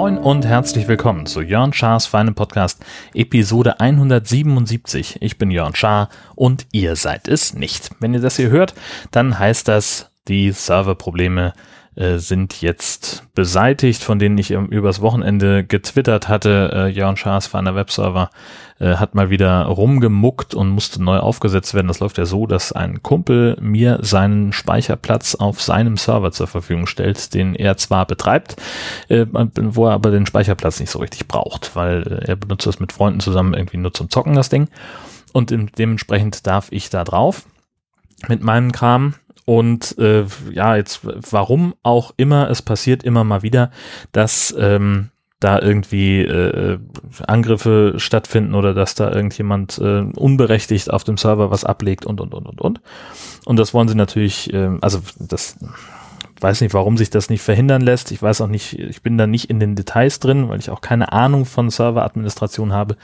Moin und herzlich willkommen zu Jörn Schars feinem Podcast, Episode 177. Ich bin Jörn Schaar und ihr seid es nicht. Wenn ihr das hier hört, dann heißt das, die Serverprobleme äh, sind jetzt beseitigt, von denen ich übers Wochenende getwittert hatte. Äh, Jörn Schaas feiner Webserver äh, hat mal wieder rumgemuckt und musste neu aufgesetzt werden. Das läuft ja so, dass ein Kumpel mir seinen Speicherplatz auf seinem Server zur Verfügung stellt, den er zwar betreibt, äh, wo er aber den Speicherplatz nicht so richtig braucht, weil äh, er benutzt das mit Freunden zusammen irgendwie nur zum Zocken, das Ding. Und dementsprechend darf ich da drauf mit meinem Kram und äh, ja, jetzt warum auch immer, es passiert immer mal wieder, dass ähm, da irgendwie äh, Angriffe stattfinden oder dass da irgendjemand äh, unberechtigt auf dem Server was ablegt und und und und und. Und das wollen sie natürlich, äh, also das weiß nicht, warum sich das nicht verhindern lässt. Ich weiß auch nicht, ich bin da nicht in den Details drin, weil ich auch keine Ahnung von Serveradministration habe.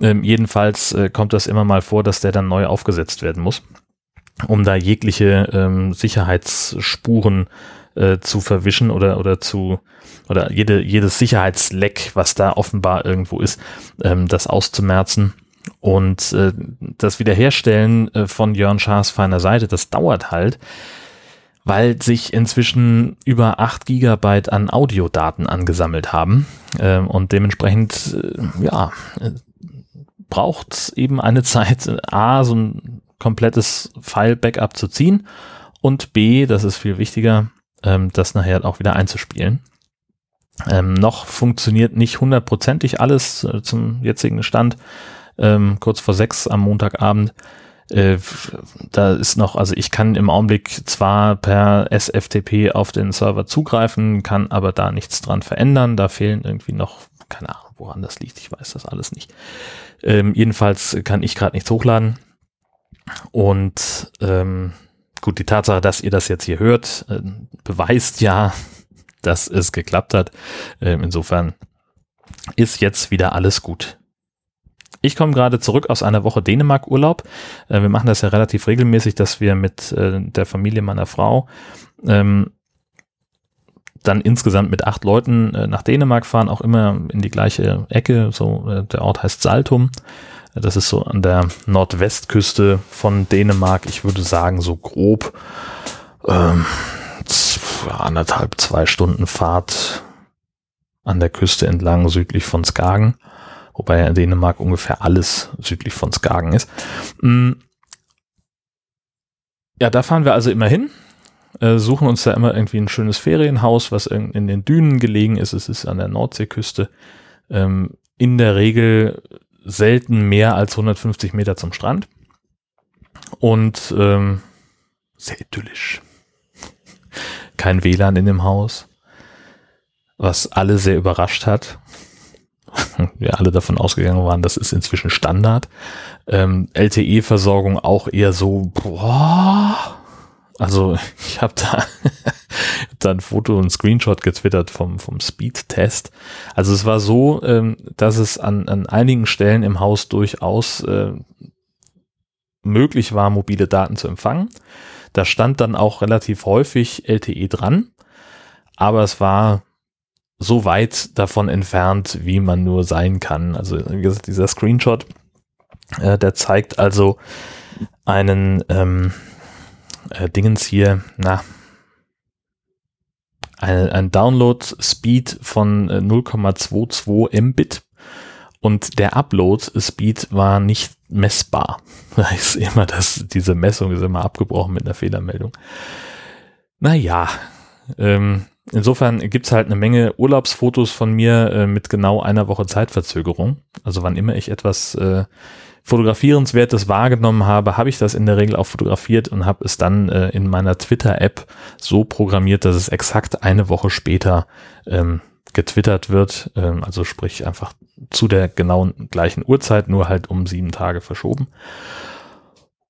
Ähm, jedenfalls äh, kommt das immer mal vor, dass der dann neu aufgesetzt werden muss um da jegliche ähm, Sicherheitsspuren äh, zu verwischen oder oder zu oder jede jedes Sicherheitsleck, was da offenbar irgendwo ist, ähm, das auszumerzen. Und äh, das Wiederherstellen äh, von Jörn Schaas feiner Seite, das dauert halt, weil sich inzwischen über acht Gigabyte an Audiodaten angesammelt haben. Äh, und dementsprechend, äh, ja, äh, braucht eben eine Zeit, äh, A, so ein komplettes File-Backup zu ziehen und B, das ist viel wichtiger, ähm, das nachher auch wieder einzuspielen. Ähm, noch funktioniert nicht hundertprozentig alles äh, zum jetzigen Stand. Ähm, kurz vor sechs am Montagabend. Äh, da ist noch, also ich kann im Augenblick zwar per SFTP auf den Server zugreifen, kann aber da nichts dran verändern. Da fehlen irgendwie noch, keine Ahnung, woran das liegt. Ich weiß das alles nicht. Ähm, jedenfalls kann ich gerade nichts hochladen. Und ähm, gut, die Tatsache, dass ihr das jetzt hier hört, äh, beweist ja, dass es geklappt hat. Ähm, insofern ist jetzt wieder alles gut. Ich komme gerade zurück aus einer Woche Dänemark-Urlaub. Äh, wir machen das ja relativ regelmäßig, dass wir mit äh, der Familie meiner Frau ähm, dann insgesamt mit acht Leuten äh, nach Dänemark fahren, auch immer in die gleiche Ecke. So, äh, der Ort heißt Saltum. Das ist so an der Nordwestküste von Dänemark. Ich würde sagen, so grob ähm, anderthalb, zwei Stunden Fahrt an der Küste entlang südlich von Skagen. Wobei ja in Dänemark ungefähr alles südlich von Skagen ist. Mm. Ja, da fahren wir also immer hin. Äh, suchen uns da immer irgendwie ein schönes Ferienhaus, was in, den Dünen gelegen ist. Es ist an der Nordseeküste. Ähm, in der Regel selten mehr als 150 Meter zum Strand und ähm, sehr idyllisch. Kein WLAN in dem Haus, was alle sehr überrascht hat. Wir alle davon ausgegangen waren, das ist inzwischen Standard. Ähm, LTE-Versorgung auch eher so, boah, also ich habe da dann Foto und Screenshot getwittert vom, vom Speed-Test. Also es war so, ähm, dass es an, an einigen Stellen im Haus durchaus äh, möglich war, mobile Daten zu empfangen. Da stand dann auch relativ häufig LTE dran, aber es war so weit davon entfernt, wie man nur sein kann. Also dieser Screenshot, äh, der zeigt also einen ähm, äh, Dingens hier, na, ein, ein Download-Speed von 0,22 äh, Mbit und der Upload-Speed war nicht messbar. Da ist immer das, diese Messung ist immer abgebrochen mit einer Fehlermeldung. Naja, ähm, insofern gibt's halt eine Menge Urlaubsfotos von mir äh, mit genau einer Woche Zeitverzögerung. Also wann immer ich etwas äh, Fotografierenswertes wahrgenommen habe, habe ich das in der Regel auch fotografiert und habe es dann äh, in meiner Twitter-App so programmiert, dass es exakt eine Woche später ähm, getwittert wird. Ähm, also sprich einfach zu der genauen gleichen Uhrzeit, nur halt um sieben Tage verschoben.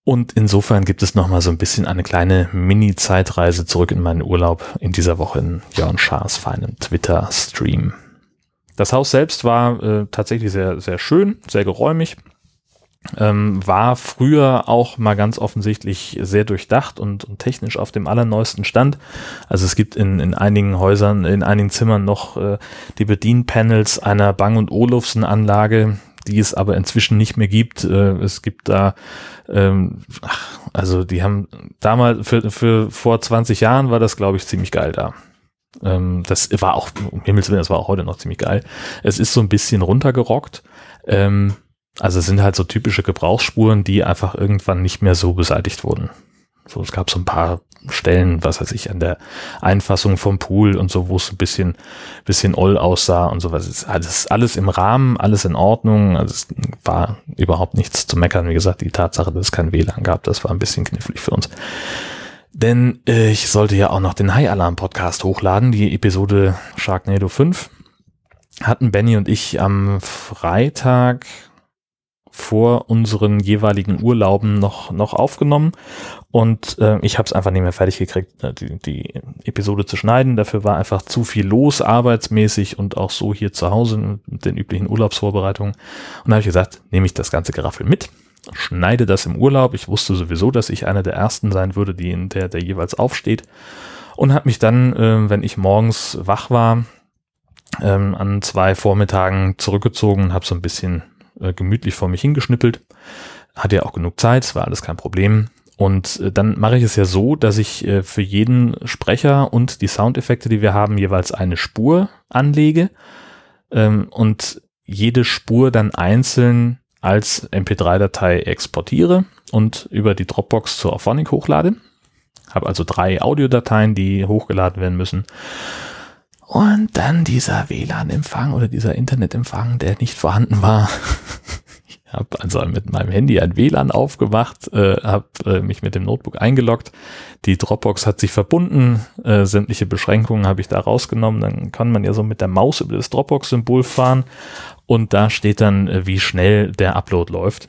Und insofern gibt es nochmal so ein bisschen eine kleine Mini-Zeitreise zurück in meinen Urlaub in dieser Woche in Jörn Schaas feinem Twitter-Stream. Das Haus selbst war äh, tatsächlich sehr, sehr schön, sehr geräumig. Ähm, war früher auch mal ganz offensichtlich sehr durchdacht und, und, technisch auf dem allerneuesten Stand. Also es gibt in, in einigen Häusern, in einigen Zimmern noch äh, die Bedienpanels einer Bang Olufsen Anlage, die es aber inzwischen nicht mehr gibt. Äh, es gibt da, ähm, ach, also die haben damals, für, für vor 20 Jahren war das, glaube ich, ziemlich geil da. Ähm, das war auch, um Himmels Willen, das war auch heute noch ziemlich geil. Es ist so ein bisschen runtergerockt. Ähm, also es sind halt so typische Gebrauchsspuren, die einfach irgendwann nicht mehr so beseitigt wurden. So, es gab so ein paar Stellen, was weiß ich, an der Einfassung vom Pool und so, wo es ein bisschen, bisschen oll aussah und sowas. Ist alles, alles im Rahmen, alles in Ordnung. Also es war überhaupt nichts zu meckern. Wie gesagt, die Tatsache, dass es kein WLAN gab, das war ein bisschen knifflig für uns. Denn äh, ich sollte ja auch noch den High Alarm Podcast hochladen, die Episode Sharknado 5. Hatten Benny und ich am Freitag vor unseren jeweiligen Urlauben noch, noch aufgenommen und äh, ich habe es einfach nicht mehr fertig gekriegt, äh, die, die Episode zu schneiden. Dafür war einfach zu viel los, arbeitsmäßig und auch so hier zu Hause mit den üblichen Urlaubsvorbereitungen. Und da habe ich gesagt, nehme ich das ganze Geraffel mit, schneide das im Urlaub. Ich wusste sowieso, dass ich einer der ersten sein würde, die in der, der jeweils aufsteht. Und habe mich dann, äh, wenn ich morgens wach war, ähm, an zwei Vormittagen zurückgezogen und habe so ein bisschen äh, gemütlich vor mich hingeschnippelt. Hatte ja auch genug Zeit, war alles kein Problem. Und äh, dann mache ich es ja so, dass ich äh, für jeden Sprecher und die Soundeffekte, die wir haben, jeweils eine Spur anlege ähm, und jede Spur dann einzeln als MP3-Datei exportiere und über die Dropbox zur Auphonic hochlade. Habe also drei Audiodateien, die hochgeladen werden müssen. Und dann dieser WLAN-Empfang oder dieser Internetempfang, der nicht vorhanden war. ich habe also mit meinem Handy ein WLAN aufgemacht, äh, habe äh, mich mit dem Notebook eingeloggt. Die Dropbox hat sich verbunden, äh, sämtliche Beschränkungen habe ich da rausgenommen. Dann kann man ja so mit der Maus über das Dropbox-Symbol fahren und da steht dann, äh, wie schnell der Upload läuft.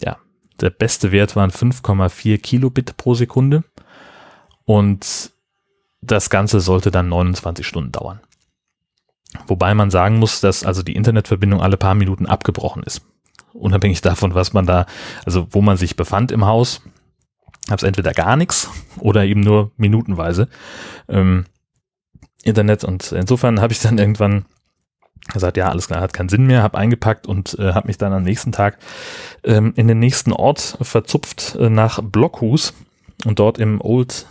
Ja, der beste Wert waren 5,4 Kilobit pro Sekunde und das Ganze sollte dann 29 Stunden dauern. Wobei man sagen muss, dass also die Internetverbindung alle paar Minuten abgebrochen ist. Unabhängig davon, was man da, also wo man sich befand im Haus, gab es entweder gar nichts oder eben nur minutenweise ähm, Internet. Und insofern habe ich dann irgendwann gesagt, ja, alles klar, hat keinen Sinn mehr, habe eingepackt und äh, habe mich dann am nächsten Tag ähm, in den nächsten Ort verzupft äh, nach Blockhus und dort im Old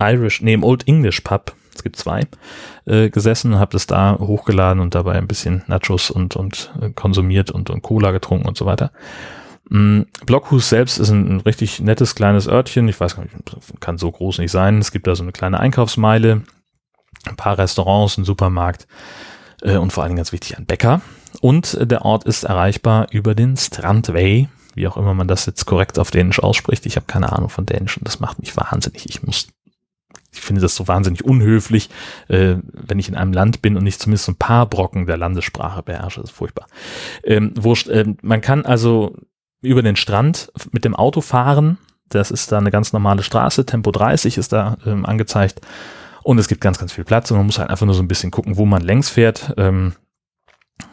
Irish, nee, im Old English Pub, es gibt zwei, äh, gesessen, habe das da hochgeladen und dabei ein bisschen Nachos und, und äh, konsumiert und, und Cola getrunken und so weiter. Mm, Blockhus selbst ist ein, ein, richtig nettes kleines Örtchen. Ich weiß gar nicht, kann so groß nicht sein. Es gibt da so eine kleine Einkaufsmeile, ein paar Restaurants, ein Supermarkt äh, und vor Dingen ganz wichtig ein Bäcker. Und äh, der Ort ist erreichbar über den Strandway, wie auch immer man das jetzt korrekt auf Dänisch ausspricht. Ich habe keine Ahnung von Dänisch und das macht mich wahnsinnig. Ich muss ich finde das so wahnsinnig unhöflich, äh, wenn ich in einem Land bin und nicht zumindest ein paar Brocken der Landessprache beherrsche. Das ist furchtbar. Ähm, wurscht, äh, man kann also über den Strand mit dem Auto fahren. Das ist da eine ganz normale Straße. Tempo 30 ist da ähm, angezeigt. Und es gibt ganz, ganz viel Platz und man muss halt einfach nur so ein bisschen gucken, wo man längs fährt. Ähm,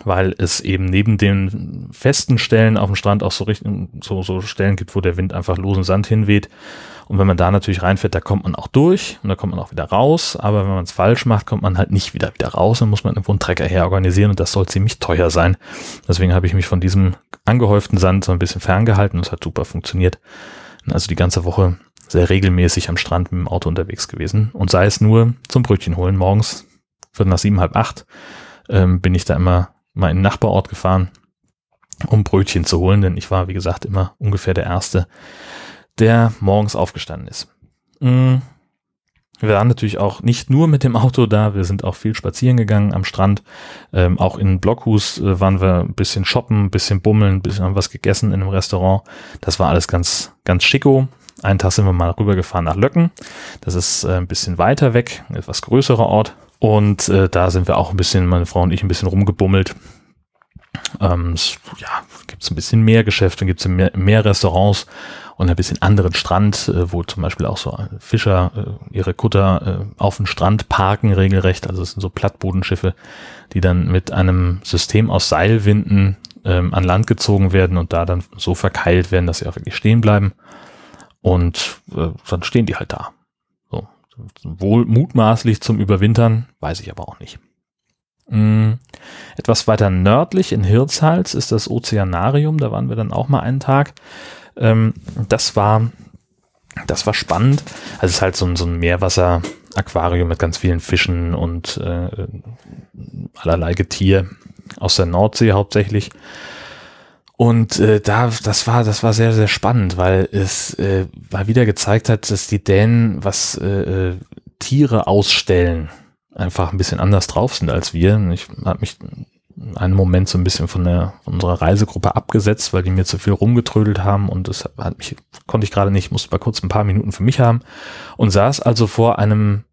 weil es eben neben den festen Stellen auf dem Strand auch so, so, so Stellen gibt, wo der Wind einfach losen Sand hinweht. Und wenn man da natürlich reinfährt, da kommt man auch durch und da kommt man auch wieder raus. Aber wenn man es falsch macht, kommt man halt nicht wieder wieder raus. Dann muss man irgendwo einen Trecker herorganisieren und das soll ziemlich teuer sein. Deswegen habe ich mich von diesem angehäuften Sand so ein bisschen ferngehalten und es hat super funktioniert. Also die ganze Woche sehr regelmäßig am Strand mit dem Auto unterwegs gewesen. Und sei es nur zum Brötchen holen morgens, viertel nach sieben, halb acht, ähm, bin ich da immer mal in den Nachbarort gefahren, um Brötchen zu holen, denn ich war, wie gesagt, immer ungefähr der Erste, der morgens aufgestanden ist. Mm. Wir waren natürlich auch nicht nur mit dem Auto da, wir sind auch viel spazieren gegangen am Strand. Ähm, auch in Blockhus äh, waren wir ein bisschen shoppen, ein bisschen bummeln, ein bisschen haben was gegessen in einem Restaurant. Das war alles ganz, ganz schicko. Einen Tag sind wir mal rübergefahren nach Löcken. Das ist äh, ein bisschen weiter weg, ein etwas größerer Ort. Und äh, da sind wir auch ein bisschen, meine Frau und ich, ein bisschen rumgebummelt. Ähm, ja, gibt es ein bisschen mehr Geschäfte, gibt es mehr, mehr Restaurants und ein bisschen anderen Strand, äh, wo zum Beispiel auch so Fischer äh, ihre Kutter äh, auf dem Strand parken regelrecht. Also es sind so Plattbodenschiffe, die dann mit einem System aus Seilwinden ähm, an Land gezogen werden und da dann so verkeilt werden, dass sie auch wirklich stehen bleiben. Und äh, dann stehen die halt da. So. Wohl mutmaßlich zum Überwintern, weiß ich aber auch nicht. Mm, etwas weiter nördlich in Hirtshals ist das Ozeanarium, da waren wir dann auch mal einen Tag. Ähm, das war, das war spannend. Also es ist halt so ein, so ein Meerwasser-Aquarium mit ganz vielen Fischen und äh, allerlei Getier aus der Nordsee hauptsächlich. Und äh, da, das war, das war sehr, sehr spannend, weil es äh, mal wieder gezeigt hat, dass die Dänen, was äh, äh Tiere ausstellen, einfach ein bisschen anders drauf sind als wir. Ich habe mich einen Moment so ein bisschen von, der, von unserer Reisegruppe abgesetzt, weil die mir zu viel rumgetrödelt haben und das hat mich, konnte ich gerade nicht, musste mal kurz ein paar Minuten für mich haben und saß also vor einem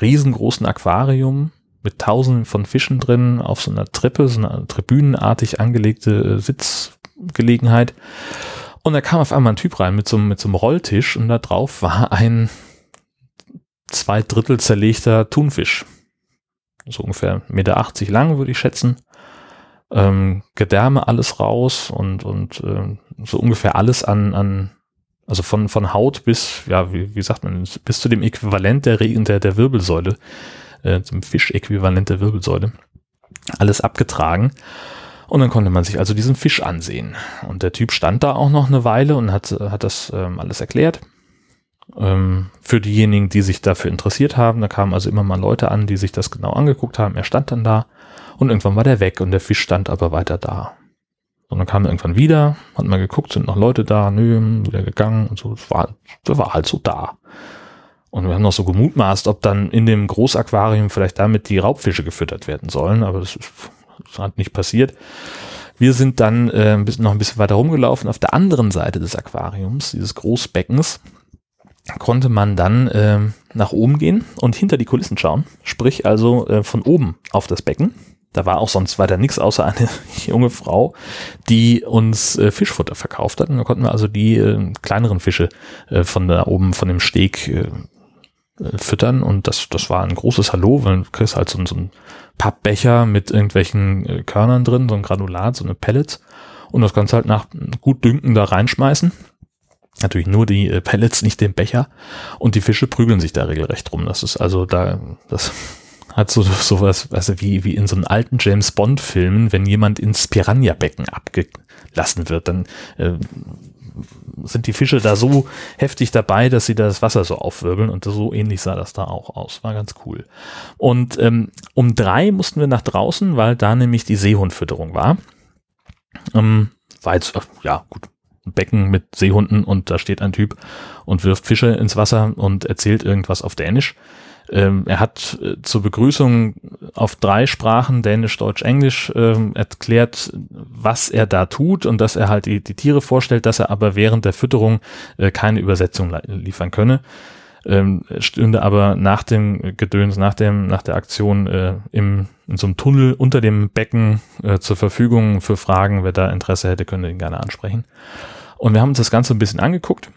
riesengroßen Aquarium mit tausenden von Fischen drin auf so einer Treppe, so einer tribünenartig angelegte äh, Sitzgelegenheit. Und da kam auf einmal ein Typ rein mit so, mit so einem Rolltisch und da drauf war ein zwei Drittel zerlegter Thunfisch. So ungefähr 1,80 Meter lang, würde ich schätzen. Ähm, Gedärme alles raus und, und äh, so ungefähr alles an, an also von, von Haut bis, ja, wie, wie sagt man, bis zu dem Äquivalent der, der, der Wirbelsäule äh, zum Fischäquivalent der Wirbelsäule. Alles abgetragen. Und dann konnte man sich also diesen Fisch ansehen. Und der Typ stand da auch noch eine Weile und hat, hat das ähm, alles erklärt. Ähm, für diejenigen, die sich dafür interessiert haben, da kamen also immer mal Leute an, die sich das genau angeguckt haben. Er stand dann da und irgendwann war der weg und der Fisch stand aber weiter da. Und dann kam er irgendwann wieder, hat mal geguckt, sind noch Leute da, nö, wieder gegangen und so. Das war, das war halt so da. Und wir haben noch so gemutmaßt, ob dann in dem Großaquarium vielleicht damit die Raubfische gefüttert werden sollen, aber das, ist, das hat nicht passiert. Wir sind dann äh, noch ein bisschen weiter rumgelaufen. Auf der anderen Seite des Aquariums, dieses Großbeckens, konnte man dann äh, nach oben gehen und hinter die Kulissen schauen. Sprich also äh, von oben auf das Becken. Da war auch sonst weiter nichts außer eine junge Frau, die uns äh, Fischfutter verkauft hat. Und da konnten wir also die äh, kleineren Fische äh, von da oben von dem Steg äh, äh, füttern und das, das war ein großes Hallo, weil du kriegst halt so, so ein Pappbecher mit irgendwelchen äh, Körnern drin, so ein Granulat, so eine Pellets und das kannst halt nach gut Dünken da reinschmeißen. Natürlich nur die äh, Pellets, nicht den Becher und die Fische prügeln sich da regelrecht rum. Das ist also da, das hat so sowas, also wie, wie in so einem alten James Bond Filmen, wenn jemand ins Piranha-Becken abgelassen wird, dann äh, sind die Fische da so heftig dabei, dass sie das Wasser so aufwirbeln und so ähnlich sah das da auch aus. War ganz cool. Und ähm, um drei mussten wir nach draußen, weil da nämlich die Seehundfütterung war. Ähm, war jetzt, ja gut, Becken mit Seehunden und da steht ein Typ und wirft Fische ins Wasser und erzählt irgendwas auf Dänisch. Ähm, er hat äh, zur Begrüßung auf drei Sprachen, Dänisch, Deutsch, Englisch, ähm, erklärt, was er da tut und dass er halt die, die Tiere vorstellt, dass er aber während der Fütterung äh, keine Übersetzung liefern könne. Ähm, stünde aber nach dem Gedöns, nach dem, nach der Aktion äh, im, in so einem Tunnel unter dem Becken äh, zur Verfügung für Fragen. Wer da Interesse hätte, könnte ihn gerne ansprechen. Und wir haben uns das Ganze ein bisschen angeguckt.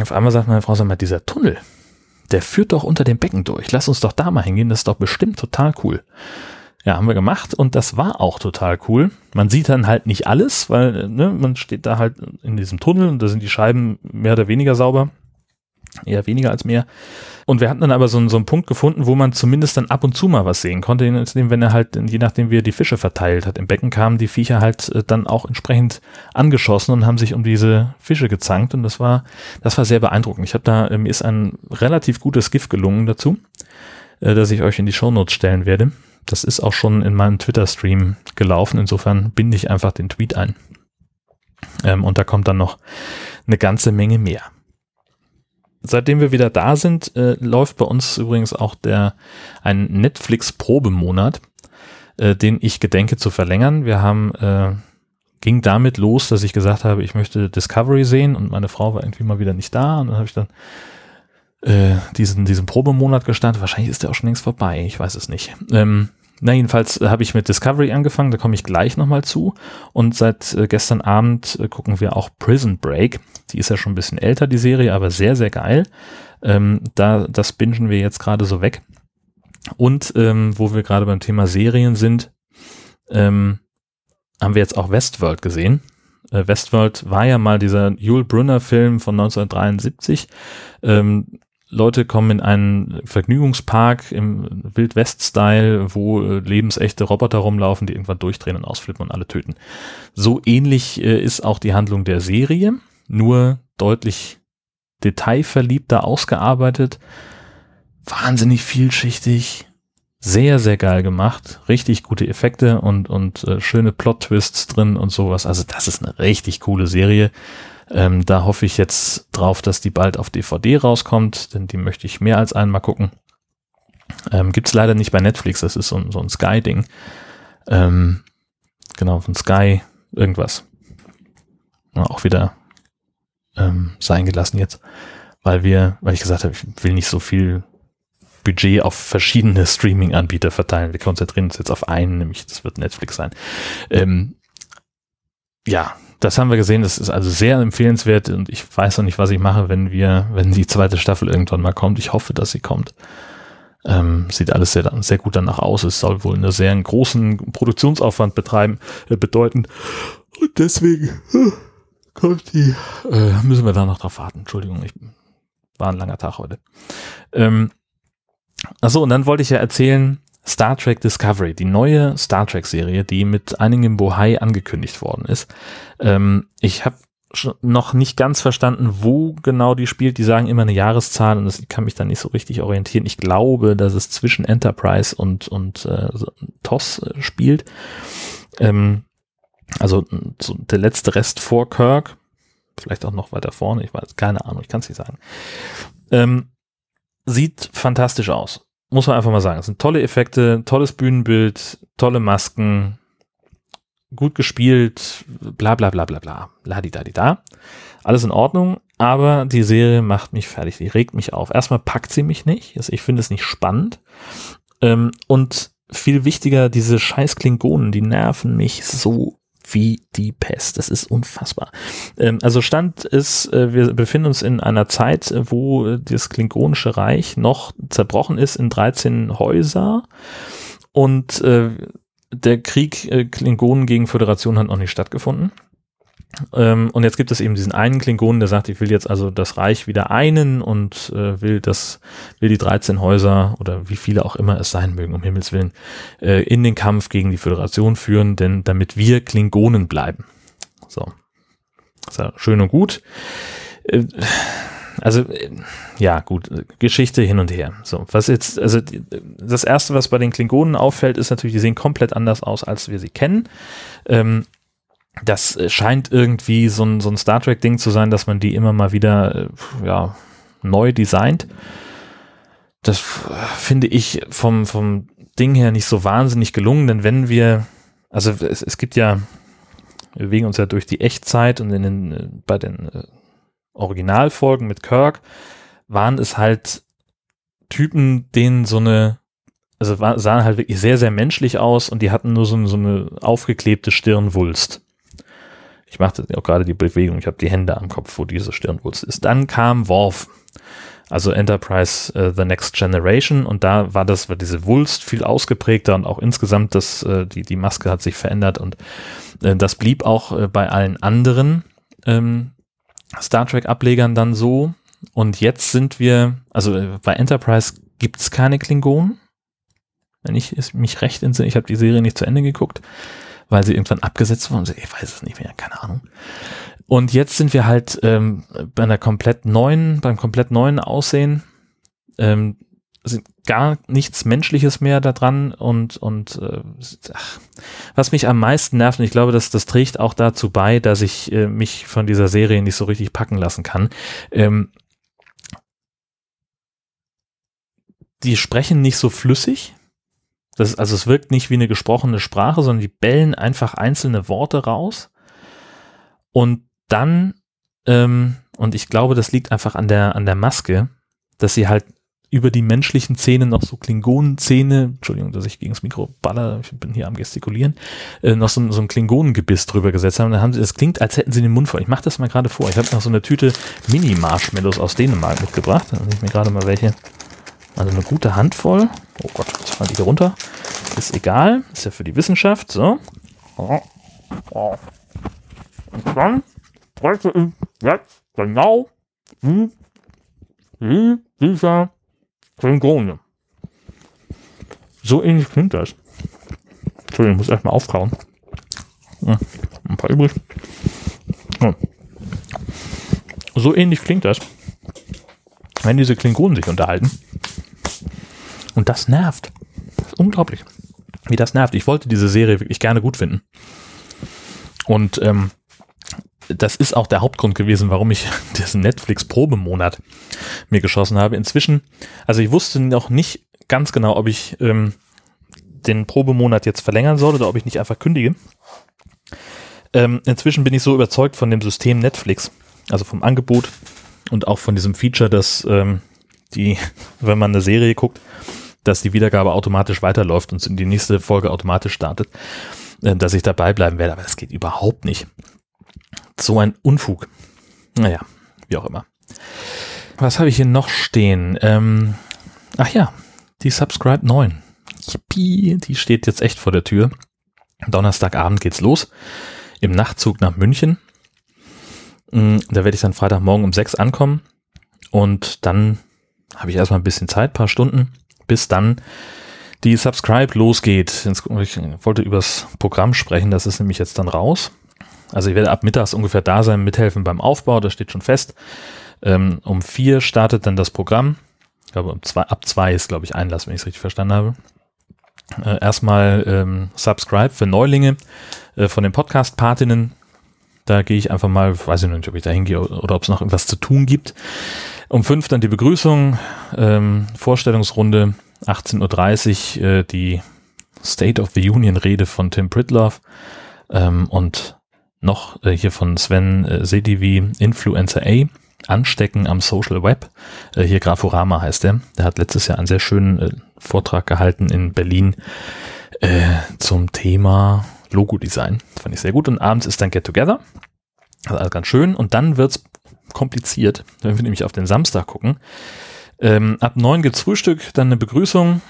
Auf einmal sagt meine Frau, sag mal, dieser Tunnel, der führt doch unter dem Becken durch. Lass uns doch da mal hingehen, das ist doch bestimmt total cool. Ja, haben wir gemacht und das war auch total cool. Man sieht dann halt nicht alles, weil ne, man steht da halt in diesem Tunnel und da sind die Scheiben mehr oder weniger sauber eher weniger als mehr. Und wir hatten dann aber so, so einen Punkt gefunden, wo man zumindest dann ab und zu mal was sehen konnte, wenn er halt, je nachdem wie er die Fische verteilt hat, im Becken kamen die Viecher halt äh, dann auch entsprechend angeschossen und haben sich um diese Fische gezankt und das war, das war sehr beeindruckend. Ich habe da, äh, mir ist ein relativ gutes Gift gelungen dazu, äh, das ich euch in die Shownotes stellen werde. Das ist auch schon in meinem Twitter-Stream gelaufen, insofern binde ich einfach den Tweet ein. Ähm, und da kommt dann noch eine ganze Menge mehr seitdem wir wieder da sind, äh, läuft bei uns übrigens auch der ein Netflix-Probemonat, äh, den ich gedenke zu verlängern. Wir haben äh, ging damit los, dass ich gesagt habe, ich möchte Discovery sehen und meine Frau war irgendwie mal wieder nicht da und dann habe ich dann äh, diesen diesen Probemonat gestartet. Wahrscheinlich ist der auch schon längst vorbei, ich weiß es nicht. Ähm, na, jedenfalls habe ich mit Discovery angefangen, da komme ich gleich nochmal zu. Und seit äh, gestern Abend äh, gucken wir auch Prison Break. Die ist ja schon ein bisschen älter, die Serie, aber sehr, sehr geil. Ähm, da, das bingen wir jetzt gerade so weg. Und ähm, wo wir gerade beim Thema Serien sind, ähm, haben wir jetzt auch Westworld gesehen. Äh, Westworld war ja mal dieser Yul Brynner Film von 1973. Ähm, Leute kommen in einen Vergnügungspark im Wild-West-Style, wo äh, lebensechte Roboter rumlaufen, die irgendwann durchdrehen und ausflippen und alle töten. So ähnlich äh, ist auch die Handlung der Serie, nur deutlich detailverliebter ausgearbeitet, wahnsinnig vielschichtig, sehr, sehr geil gemacht, richtig gute Effekte und, und äh, schöne Plot-Twists drin und sowas. Also das ist eine richtig coole Serie. Ähm, da hoffe ich jetzt drauf, dass die bald auf DVD rauskommt, denn die möchte ich mehr als einmal gucken. Ähm, Gibt es leider nicht bei Netflix, das ist so, so ein Sky-Ding. Ähm, genau, von Sky irgendwas. Auch wieder ähm, sein gelassen jetzt, weil wir, weil ich gesagt habe, ich will nicht so viel Budget auf verschiedene Streaming-Anbieter verteilen. Wir konzentrieren uns jetzt auf einen, nämlich das wird Netflix sein. Ähm, ja, das haben wir gesehen, das ist also sehr empfehlenswert und ich weiß noch nicht, was ich mache, wenn wir, wenn die zweite Staffel irgendwann mal kommt. Ich hoffe, dass sie kommt. Ähm, sieht alles sehr, sehr gut danach aus. Es soll wohl einen sehr großen Produktionsaufwand betreiben, äh, bedeuten. Und deswegen äh, kommt die, äh, müssen wir da noch drauf warten. Entschuldigung, ich war ein langer Tag heute. Ähm, achso, und dann wollte ich ja erzählen, Star Trek Discovery, die neue Star Trek Serie, die mit einigem Bohai angekündigt worden ist. Ähm, ich habe noch nicht ganz verstanden, wo genau die spielt. Die sagen immer eine Jahreszahl und das kann mich dann nicht so richtig orientieren. Ich glaube, dass es zwischen Enterprise und, und äh, TOS äh, spielt. Ähm, also so der letzte Rest vor Kirk. Vielleicht auch noch weiter vorne. Ich weiß, keine Ahnung, ich kann es nicht sagen. Ähm, sieht fantastisch aus muss man einfach mal sagen. Es sind tolle Effekte, tolles Bühnenbild, tolle Masken, gut gespielt, bla bla bla bla bla, la di da di da. Alles in Ordnung, aber die Serie macht mich fertig, die regt mich auf. Erstmal packt sie mich nicht, also ich finde es nicht spannend. Ähm, und viel wichtiger, diese scheiß Klingonen, die nerven mich so wie die Pest. Das ist unfassbar. Ähm, also Stand ist, äh, wir befinden uns in einer Zeit, wo das Klingonische Reich noch zerbrochen ist in 13 Häuser und äh, der Krieg äh, Klingonen gegen Föderation hat noch nicht stattgefunden. Ähm, und jetzt gibt es eben diesen einen Klingonen, der sagt, ich will jetzt also das Reich wieder einen und äh, will das, will die 13 Häuser oder wie viele auch immer es sein mögen, um Himmels Willen, äh, in den Kampf gegen die Föderation führen, denn damit wir Klingonen bleiben. So. ist ja schön und gut. Äh, also, äh, ja, gut, Geschichte hin und her. So, was jetzt, also das erste, was bei den Klingonen auffällt, ist natürlich, die sehen komplett anders aus, als wir sie kennen. Ähm, das äh, scheint irgendwie so ein, so ein Star Trek-Ding zu sein, dass man die immer mal wieder äh, ja, neu designt. Das finde ich vom, vom Ding her nicht so wahnsinnig gelungen, denn wenn wir, also es, es gibt ja, wir bewegen uns ja durch die Echtzeit und in den, äh, bei den Originalfolgen mit Kirk waren es halt Typen, denen so eine, also sahen halt wirklich sehr, sehr menschlich aus und die hatten nur so, so eine aufgeklebte Stirnwulst. Ich machte auch gerade die Bewegung, ich habe die Hände am Kopf, wo diese Stirnwurzel ist. Dann kam Worf, also Enterprise uh, The Next Generation. Und da war das, war diese Wulst viel ausgeprägter und auch insgesamt das, uh, die, die Maske hat sich verändert. Und uh, das blieb auch bei allen anderen ähm, Star Trek Ablegern dann so. Und jetzt sind wir, also bei Enterprise gibt es keine Klingonen, wenn ich mich recht entsinne, ich habe die Serie nicht zu Ende geguckt weil sie irgendwann abgesetzt wurden. Ich weiß es nicht mehr, keine Ahnung. Und jetzt sind wir halt ähm, bei einer komplett neuen, beim komplett neuen Aussehen. Ähm, sind gar nichts Menschliches mehr da dran und, und äh, ach, was mich am meisten nervt, und ich glaube, dass das trägt auch dazu bei, dass ich äh, mich von dieser Serie nicht so richtig packen lassen kann. Ähm, die sprechen nicht so flüssig. Das, also es wirkt nicht wie eine gesprochene Sprache, sondern die bellen einfach einzelne Worte raus. Und dann, ähm, und ich glaube, das liegt einfach an der, an der Maske, dass sie halt über die menschlichen Zähne noch so Klingonenzähne, Entschuldigung, dass ich gegen das Mikro baller, ich bin hier am gestikulieren, äh, noch so, so ein Klingonengebiss drüber gesetzt haben. dann haben sie, es klingt, als hätten sie den Mund voll. Ich mache das mal gerade vor. Ich habe noch so eine Tüte Mini-Marshmallows aus Dänemark mitgebracht. Da nehme ich mir gerade mal welche also eine gute Handvoll. Oh Gott, was fallen die hier runter? Ist egal. Ist ja für die Wissenschaft. So. Und dann spreche ich jetzt genau wie, wie dieser Klingone. So ähnlich klingt das. Entschuldigung, ich muss erstmal aufkauen. Ja, ein paar übrig. Ja. So ähnlich klingt das, wenn diese Klingonen sich unterhalten. Und das nervt. Das unglaublich, wie das nervt. Ich wollte diese Serie wirklich gerne gut finden. Und ähm, das ist auch der Hauptgrund gewesen, warum ich diesen Netflix-Probemonat mir geschossen habe. Inzwischen, also ich wusste noch nicht ganz genau, ob ich ähm, den Probemonat jetzt verlängern soll oder ob ich nicht einfach kündige. Ähm, inzwischen bin ich so überzeugt von dem System Netflix, also vom Angebot und auch von diesem Feature, dass ähm, die, wenn man eine Serie guckt, dass die Wiedergabe automatisch weiterläuft und die nächste Folge automatisch startet, äh, dass ich dabei bleiben werde. Aber das geht überhaupt nicht. So ein Unfug. Naja, wie auch immer. Was habe ich hier noch stehen? Ähm, ach ja, die Subscribe 9. Yippie, die steht jetzt echt vor der Tür. Donnerstagabend geht's los. Im Nachtzug nach München. Mm, da werde ich dann Freitagmorgen um 6 ankommen. Und dann habe ich erstmal ein bisschen Zeit, paar Stunden, bis dann die Subscribe losgeht. Ich wollte übers Programm sprechen, das ist nämlich jetzt dann raus. Also ich werde ab mittags ungefähr da sein, mithelfen beim Aufbau, das steht schon fest. Ähm, um vier startet dann das Programm. Ich glaube, um zwei, ab zwei ist, glaube ich, Einlass, wenn ich es richtig verstanden habe. Äh, erstmal ähm, Subscribe für Neulinge äh, von den Podcast-Patinnen. Da gehe ich einfach mal, weiß ich noch nicht, ob ich da hingehe oder ob es noch irgendwas zu tun gibt. Um fünf dann die Begrüßung, ähm, Vorstellungsrunde, 18.30 Uhr äh, die State of the Union Rede von Tim Pritloff ähm, und noch äh, hier von Sven äh, Sedivi, Influencer A, Anstecken am Social Web. Äh, hier Graforama heißt der. Der hat letztes Jahr einen sehr schönen äh, Vortrag gehalten in Berlin äh, zum Thema Logo-Design. Fand ich sehr gut. Und abends ist dann Get Together. Also ganz schön. Und dann wird's kompliziert, wenn wir nämlich auf den Samstag gucken. Ähm, ab neun gibt's Frühstück, dann eine Begrüßung,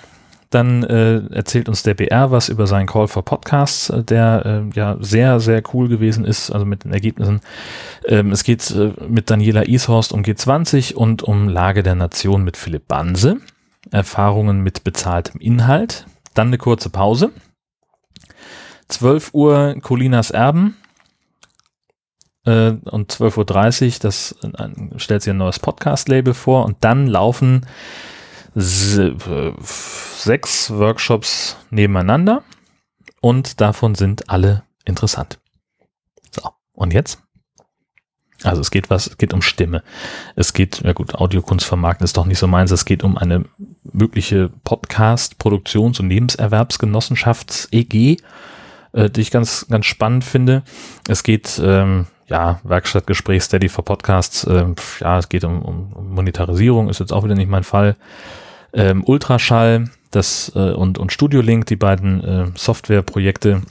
dann äh, erzählt uns der BR was über seinen Call for Podcasts, äh, der äh, ja sehr, sehr cool gewesen ist, also mit den Ergebnissen. Ähm, es geht äh, mit Daniela Ishorst um G20 und um Lage der Nation mit Philipp Banse. Erfahrungen mit bezahltem Inhalt. Dann eine kurze Pause. 12 Uhr Colinas Erben. Äh, und 12.30 Uhr, das äh, stellt sich ein neues Podcast-Label vor und dann laufen sechs Workshops nebeneinander und davon sind alle interessant. So, und jetzt? Also es geht was, es geht um Stimme. Es geht, ja gut, Audiokunst vermarkten ist doch nicht so meins. Es geht um eine mögliche Podcast, Produktions- und Lebenserwerbsgenossenschafts-EG, äh, die ich ganz, ganz spannend finde. Es geht, ähm, ja, Werkstattgespräch, Steady for Podcasts, äh, ja, es geht um, um Monetarisierung, ist jetzt auch wieder nicht mein Fall ähm, Ultraschall das, äh, und, und Studio Link, die beiden äh, Softwareprojekte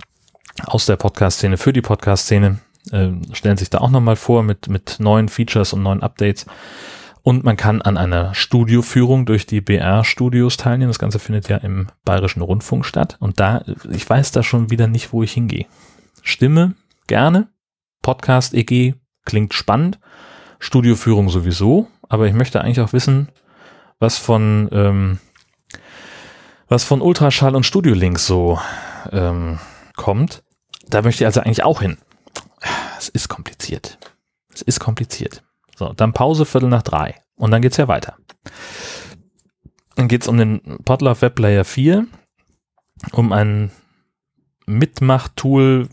aus der Podcast-Szene für die Podcast-Szene, äh, stellen sich da auch nochmal vor mit, mit neuen Features und neuen Updates. Und man kann an einer Studioführung durch die BR-Studios teilnehmen. Das Ganze findet ja im Bayerischen Rundfunk statt. Und da, ich weiß da schon wieder nicht, wo ich hingehe. Stimme gerne. Podcast EG klingt spannend. Studioführung sowieso. Aber ich möchte eigentlich auch wissen, was von ähm, was von Ultraschall und Studio Links so ähm, kommt. Da möchte ich also eigentlich auch hin. Es ist kompliziert. Es ist kompliziert. So, dann Pause Viertel nach drei. Und dann geht's ja weiter. Dann geht's um den Podlove Web Player 4, um ein Mitmachtool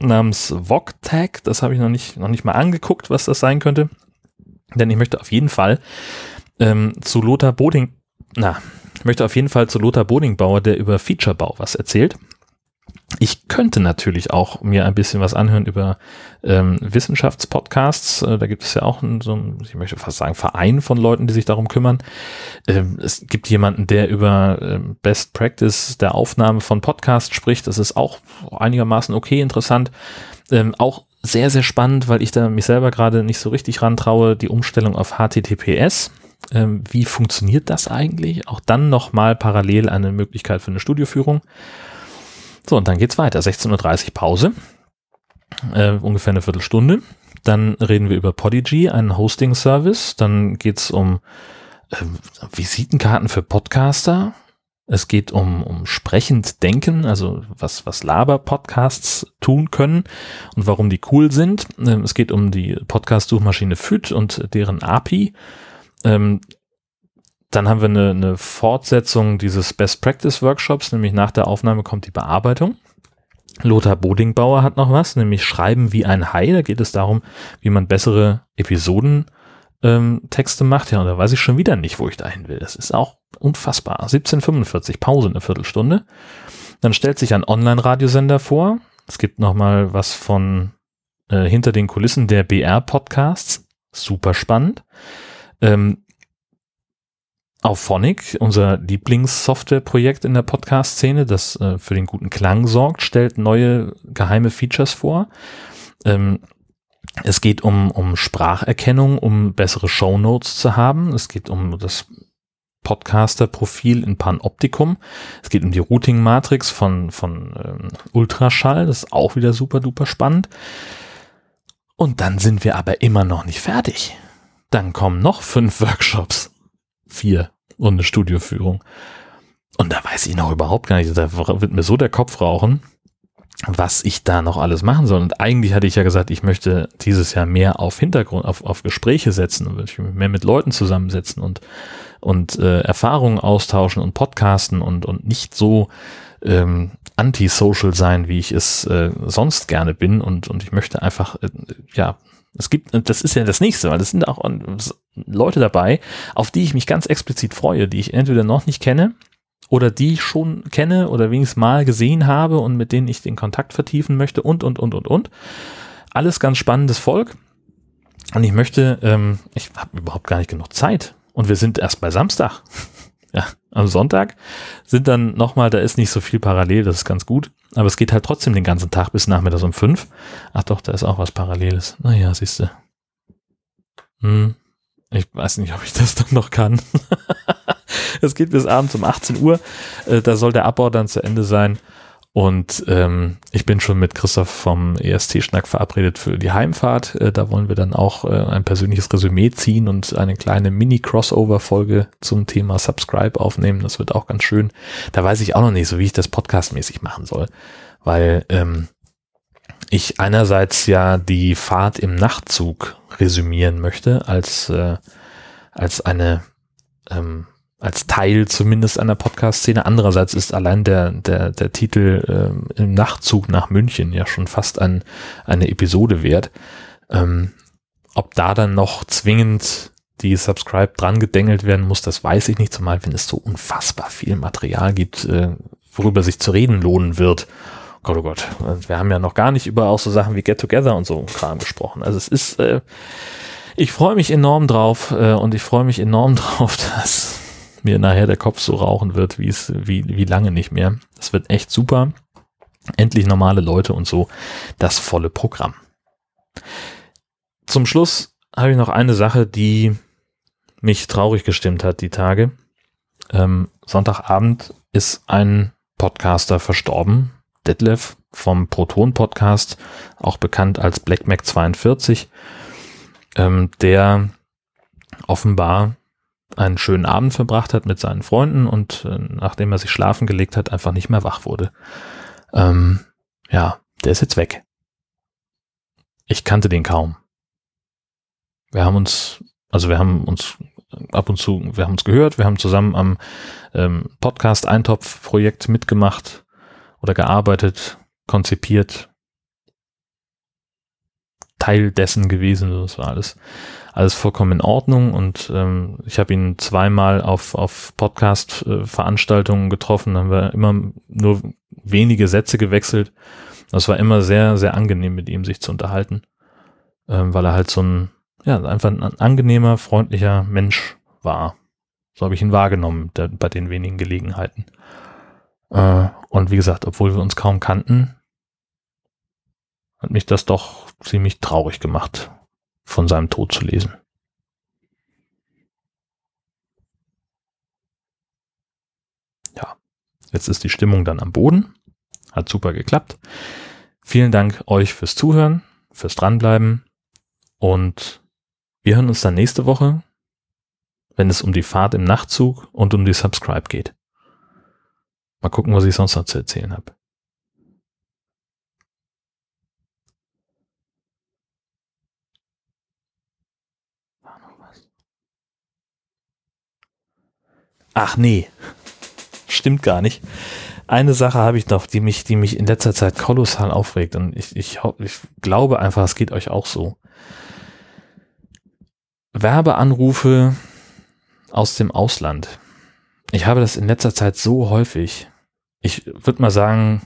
namens VogTag. Das habe ich noch nicht, noch nicht mal angeguckt, was das sein könnte. Denn ich möchte auf jeden Fall ähm, zu Lothar Boding, na, ich möchte auf jeden Fall zu Lothar Bodingbauer, der über Featurebau was erzählt. Ich könnte natürlich auch mir ein bisschen was anhören über ähm, Wissenschaftspodcasts. Äh, da gibt es ja auch einen, so einen, ich möchte fast sagen, Verein von Leuten, die sich darum kümmern. Ähm, es gibt jemanden, der über ähm, Best Practice der Aufnahme von Podcasts spricht. Das ist auch einigermaßen okay, interessant. Ähm, auch sehr, sehr spannend, weil ich da mich selber gerade nicht so richtig rantraue, die Umstellung auf HTTPS. Ähm, wie funktioniert das eigentlich? Auch dann nochmal parallel eine Möglichkeit für eine Studioführung. So, und dann geht's weiter. 16.30 Uhr Pause. Äh, ungefähr eine Viertelstunde. Dann reden wir über Podigy, einen Hosting-Service. Dann geht's um äh, Visitenkarten für Podcaster. Es geht um, um sprechend denken, also was, was Laber-Podcasts tun können und warum die cool sind. Ähm, es geht um die Podcast-Suchmaschine FÜD und deren API. Ähm, dann haben wir eine, eine Fortsetzung dieses Best Practice Workshops, nämlich nach der Aufnahme kommt die Bearbeitung. Lothar Bodingbauer hat noch was, nämlich Schreiben wie ein Hai. Da geht es darum, wie man bessere Episoden ähm, macht. Ja, und da weiß ich schon wieder nicht, wo ich dahin will. Das ist auch unfassbar. 1745, Pause eine Viertelstunde. Dann stellt sich ein Online-Radiosender vor. Es gibt noch mal was von äh, hinter den Kulissen der BR-Podcasts. Super spannend. Ähm, Auphonic, unser Lieblingssoftwareprojekt in der Podcast-Szene, das äh, für den guten Klang sorgt, stellt neue geheime Features vor. Ähm, es geht um, um Spracherkennung, um bessere Shownotes zu haben. Es geht um das Podcaster-Profil in Panoptikum. Es geht um die Routing-Matrix von, von ähm, Ultraschall. Das ist auch wieder super duper spannend. Und dann sind wir aber immer noch nicht fertig. Dann kommen noch fünf Workshops vier und eine Studioführung. Und da weiß ich noch überhaupt gar nicht, da wird mir so der Kopf rauchen, was ich da noch alles machen soll. Und eigentlich hatte ich ja gesagt, ich möchte dieses Jahr mehr auf Hintergrund, auf, auf Gespräche setzen und mehr mit Leuten zusammensetzen und, und äh, Erfahrungen austauschen und podcasten und, und nicht so ähm, antisocial sein, wie ich es äh, sonst gerne bin. Und, und ich möchte einfach, äh, ja, es gibt, das ist ja das nächste, weil das sind auch Leute dabei, auf die ich mich ganz explizit freue, die ich entweder noch nicht kenne oder die ich schon kenne oder wenigstens mal gesehen habe und mit denen ich den Kontakt vertiefen möchte und, und, und, und, und. Alles ganz spannendes Volk. Und ich möchte, ähm, ich habe überhaupt gar nicht genug Zeit. Und wir sind erst bei Samstag. Am Sonntag sind dann nochmal, da ist nicht so viel parallel, das ist ganz gut. Aber es geht halt trotzdem den ganzen Tag bis nachmittags um fünf. Ach doch, da ist auch was Paralleles. Naja, siehst du. Hm, ich weiß nicht, ob ich das dann noch kann. es geht bis abends um 18 Uhr. Äh, da soll der Abbau dann zu Ende sein. Und ähm, ich bin schon mit Christoph vom EST-Schnack verabredet für die Heimfahrt. Äh, da wollen wir dann auch äh, ein persönliches Resümee ziehen und eine kleine Mini-Crossover-Folge zum Thema Subscribe aufnehmen. Das wird auch ganz schön. Da weiß ich auch noch nicht, so wie ich das podcastmäßig machen soll. Weil ähm, ich einerseits ja die Fahrt im Nachtzug resümieren möchte als, äh, als eine ähm, als Teil zumindest einer Podcast-Szene. Andererseits ist allein der, der, der Titel ähm, im Nachtzug nach München ja schon fast ein, eine Episode wert. Ähm, ob da dann noch zwingend die Subscribe dran gedengelt werden muss, das weiß ich nicht, zumal wenn es so unfassbar viel Material gibt, äh, worüber sich zu reden lohnen wird. Gott, oh Gott, wir haben ja noch gar nicht über auch so Sachen wie Get Together und so Kram gesprochen. Also es ist, äh, ich freue mich enorm drauf äh, und ich freue mich enorm drauf, dass mir nachher der Kopf so rauchen wird, wie es, wie, wie lange nicht mehr. Das wird echt super. Endlich normale Leute und so das volle Programm. Zum Schluss habe ich noch eine Sache, die mich traurig gestimmt hat, die Tage. Ähm, Sonntagabend ist ein Podcaster verstorben, Detlef vom Proton Podcast, auch bekannt als Black Mac 42, ähm, der offenbar einen schönen Abend verbracht hat mit seinen Freunden und äh, nachdem er sich schlafen gelegt hat, einfach nicht mehr wach wurde. Ähm, ja, der ist jetzt weg. Ich kannte den kaum. Wir haben uns, also wir haben uns ab und zu, wir haben uns gehört, wir haben zusammen am ähm, Podcast Eintopf Projekt mitgemacht oder gearbeitet, konzipiert, Teil dessen gewesen, das war alles alles vollkommen in Ordnung und ähm, ich habe ihn zweimal auf, auf Podcast-Veranstaltungen getroffen, haben wir immer nur wenige Sätze gewechselt. Das war immer sehr, sehr angenehm mit ihm sich zu unterhalten, ähm, weil er halt so ein, ja, einfach ein angenehmer, freundlicher Mensch war. So habe ich ihn wahrgenommen der, bei den wenigen Gelegenheiten. Äh, und wie gesagt, obwohl wir uns kaum kannten, hat mich das doch ziemlich traurig gemacht, von seinem Tod zu lesen. Ja, jetzt ist die Stimmung dann am Boden. Hat super geklappt. Vielen Dank euch fürs Zuhören, fürs Dranbleiben und wir hören uns dann nächste Woche, wenn es um die Fahrt im Nachtzug und um die Subscribe geht. Mal gucken, was ich sonst noch zu erzählen habe. Ach nee, stimmt gar nicht. Eine Sache habe ich noch, die mich, die mich in letzter Zeit kolossal aufregt und ich, ich, ich glaube einfach, es geht euch auch so. Werbeanrufe aus dem Ausland. Ich habe das in letzter Zeit so häufig. Ich würde mal sagen,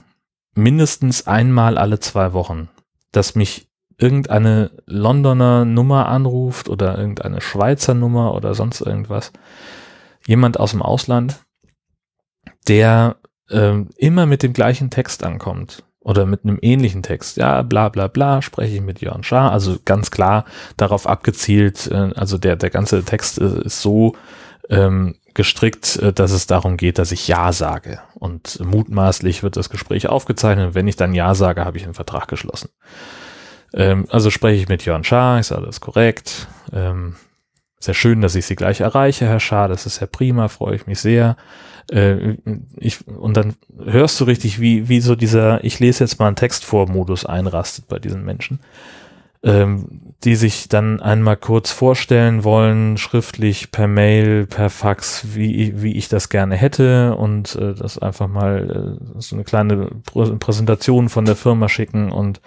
mindestens einmal alle zwei Wochen, dass mich irgendeine Londoner Nummer anruft oder irgendeine Schweizer Nummer oder sonst irgendwas jemand aus dem Ausland, der ähm, immer mit dem gleichen Text ankommt oder mit einem ähnlichen Text. Ja, bla bla bla, spreche ich mit Jörn Schaar. Also ganz klar darauf abgezielt, äh, also der, der ganze Text äh, ist so ähm, gestrickt, äh, dass es darum geht, dass ich Ja sage. Und mutmaßlich wird das Gespräch aufgezeichnet. Wenn ich dann Ja sage, habe ich einen Vertrag geschlossen. Ähm, also spreche ich mit Jörn Schaar, ich sage, ist korrekt. Ähm, sehr schön, dass ich Sie gleich erreiche, Herr Schaar. Das ist ja prima, freue ich mich sehr. Äh, ich, und dann hörst du richtig, wie, wie so dieser, ich lese jetzt mal einen Text vor Modus einrastet bei diesen Menschen, ähm, die sich dann einmal kurz vorstellen wollen, schriftlich, per Mail, per Fax, wie, wie ich das gerne hätte und äh, das einfach mal äh, so eine kleine Präsentation von der Firma schicken und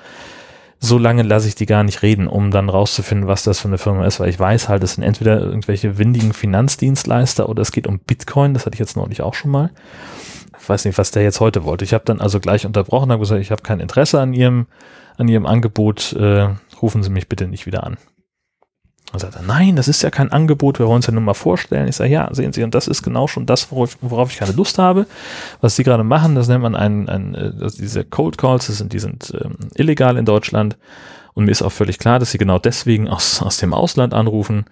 so lange lasse ich die gar nicht reden, um dann rauszufinden, was das für eine Firma ist, weil ich weiß halt, es sind entweder irgendwelche windigen Finanzdienstleister oder es geht um Bitcoin, das hatte ich jetzt neulich auch schon mal. Ich weiß nicht, was der jetzt heute wollte. Ich habe dann also gleich unterbrochen, habe gesagt, ich habe kein Interesse an ihrem, an ihrem Angebot, äh, rufen Sie mich bitte nicht wieder an. Dann sagt er, nein, das ist ja kein Angebot, wir wollen es ja nur mal vorstellen. Ich sage, ja, sehen Sie, und das ist genau schon das, worauf, worauf ich keine Lust habe. Was Sie gerade machen, das nennt man ein, ein also diese Cold Calls, das sind, die sind ähm, illegal in Deutschland. Und mir ist auch völlig klar, dass Sie genau deswegen aus, aus dem Ausland anrufen.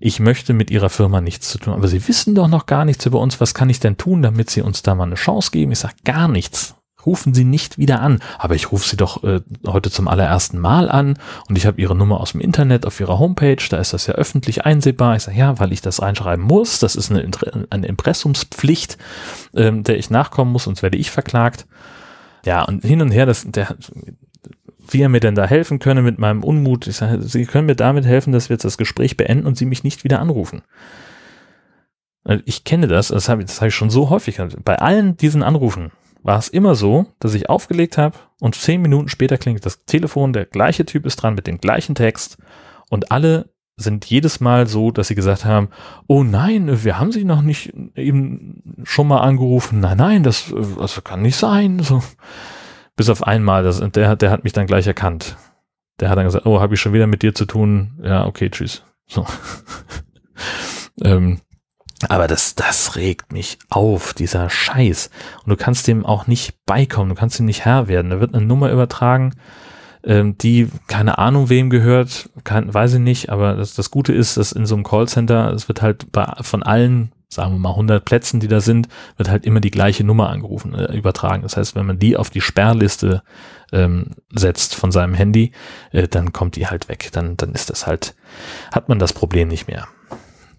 Ich möchte mit Ihrer Firma nichts zu tun. Aber Sie wissen doch noch gar nichts über uns. Was kann ich denn tun, damit Sie uns da mal eine Chance geben? Ich sage, gar nichts rufen Sie nicht wieder an. Aber ich rufe Sie doch äh, heute zum allerersten Mal an und ich habe Ihre Nummer aus dem Internet auf Ihrer Homepage, da ist das ja öffentlich einsehbar. Ich sage, ja, weil ich das reinschreiben muss, das ist eine, eine Impressumspflicht, ähm, der ich nachkommen muss, sonst werde ich verklagt. Ja, und hin und her, das, der, wie er mir denn da helfen könne mit meinem Unmut. Ich sage, Sie können mir damit helfen, dass wir jetzt das Gespräch beenden und Sie mich nicht wieder anrufen. Ich kenne das, das habe das hab ich schon so häufig. Bei allen diesen Anrufen war es immer so, dass ich aufgelegt habe und zehn Minuten später klingt das Telefon, der gleiche Typ ist dran mit dem gleichen Text und alle sind jedes Mal so, dass sie gesagt haben, oh nein, wir haben sie noch nicht eben schon mal angerufen. Nein, nein, das, das kann nicht sein. So. Bis auf einmal, das, der, der hat mich dann gleich erkannt. Der hat dann gesagt, oh, habe ich schon wieder mit dir zu tun? Ja, okay, tschüss. So. ähm, aber das, das regt mich auf, dieser Scheiß. Und du kannst dem auch nicht beikommen, du kannst ihm nicht Herr werden. Da wird eine Nummer übertragen, ähm, die keine Ahnung wem gehört, kann, weiß ich nicht, aber das, das Gute ist, dass in so einem Callcenter, es wird halt bei, von allen, sagen wir mal 100 Plätzen, die da sind, wird halt immer die gleiche Nummer angerufen, äh, übertragen. Das heißt, wenn man die auf die Sperrliste ähm, setzt von seinem Handy, äh, dann kommt die halt weg. Dann, dann ist das halt, hat man das Problem nicht mehr.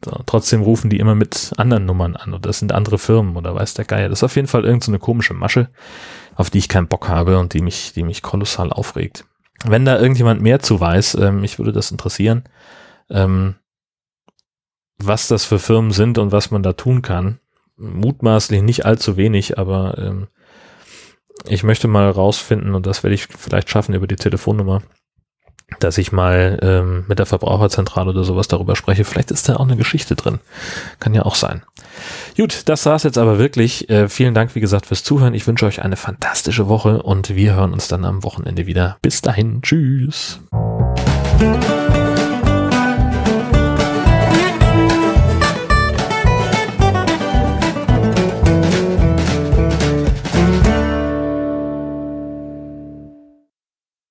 So, trotzdem rufen die immer mit anderen Nummern an oder das sind andere Firmen oder weiß der Geier. Das ist auf jeden Fall irgendeine so komische Masche, auf die ich keinen Bock habe und die mich, die mich kolossal aufregt. Wenn da irgendjemand mehr zu weiß, ähm, mich würde das interessieren, ähm, was das für Firmen sind und was man da tun kann. Mutmaßlich nicht allzu wenig, aber ähm, ich möchte mal rausfinden und das werde ich vielleicht schaffen über die Telefonnummer dass ich mal ähm, mit der Verbraucherzentrale oder sowas darüber spreche. Vielleicht ist da auch eine Geschichte drin. Kann ja auch sein. Gut, das war's jetzt aber wirklich. Äh, vielen Dank, wie gesagt, fürs Zuhören. Ich wünsche euch eine fantastische Woche und wir hören uns dann am Wochenende wieder. Bis dahin. Tschüss.